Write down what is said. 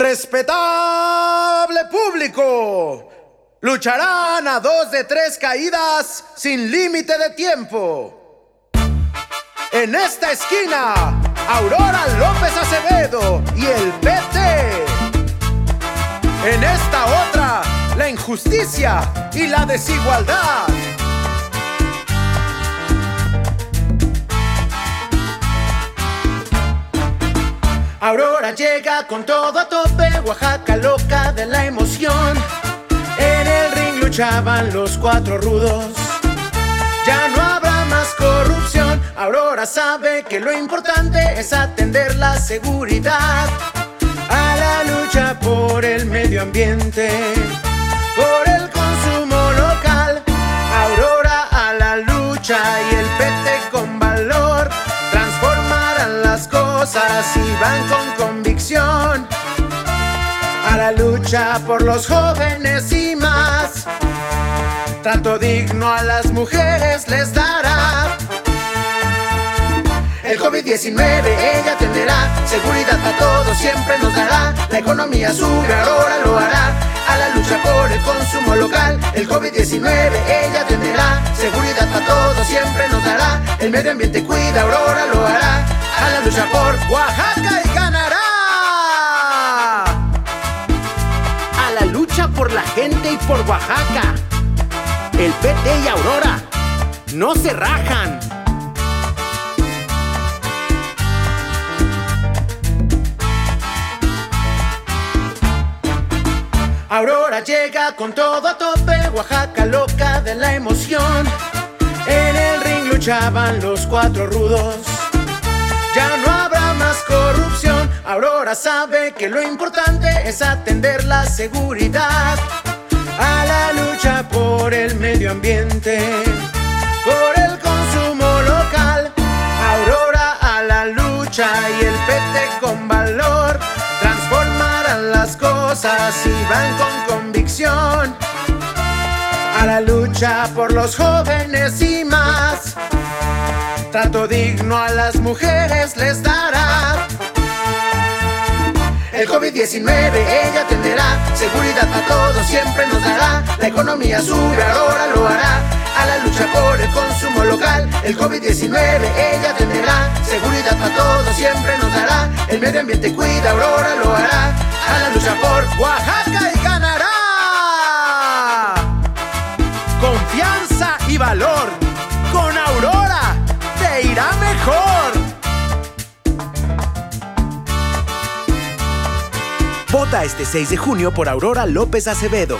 Respetable público, lucharán a dos de tres caídas sin límite de tiempo. En esta esquina, Aurora López Acevedo y el PT. En esta otra, la injusticia y la desigualdad. Aurora llega con todo a tope, Oaxaca loca de la emoción. En el ring luchaban los cuatro rudos. Ya no habrá más corrupción. Aurora sabe que lo importante es atender la seguridad. A la lucha por el medio ambiente, por el consumo local. Aurora a la lucha y el PT las cosas y van con convicción a la lucha por los jóvenes y más. Trato digno a las mujeres les dará. El COVID-19 ella atenderá, seguridad para todos siempre nos dará. La economía sube, ahora lo hará. A la lucha por el consumo local, el COVID-19 ella atenderá, seguridad para todos siempre nos dará. El medio ambiente cuida, Aurora lo hará. A la lucha por Oaxaca y ganará. A la lucha por la gente y por Oaxaca. El PT y Aurora no se rajan. Aurora llega con todo a tope, Oaxaca loca de la emoción. En el ring luchaban los cuatro rudos. Ya no habrá más corrupción. Aurora sabe que lo importante es atender la seguridad. A la lucha por el medio ambiente, por el consumo local. Aurora a la lucha y el PT con valor transformarán las cosas y van con convicción a la lucha por los jóvenes y más. Trato digno a las mujeres les dará. El COVID-19 ella atenderá, seguridad para todos siempre nos dará. La economía sube, ahora lo hará. A la lucha por el consumo local, el COVID-19 ella atenderá, seguridad para todos siempre nos dará. El medio ambiente cuida, Aurora lo hará. A la lucha por Oaxaca Vota este 6 de junio por Aurora López Acevedo.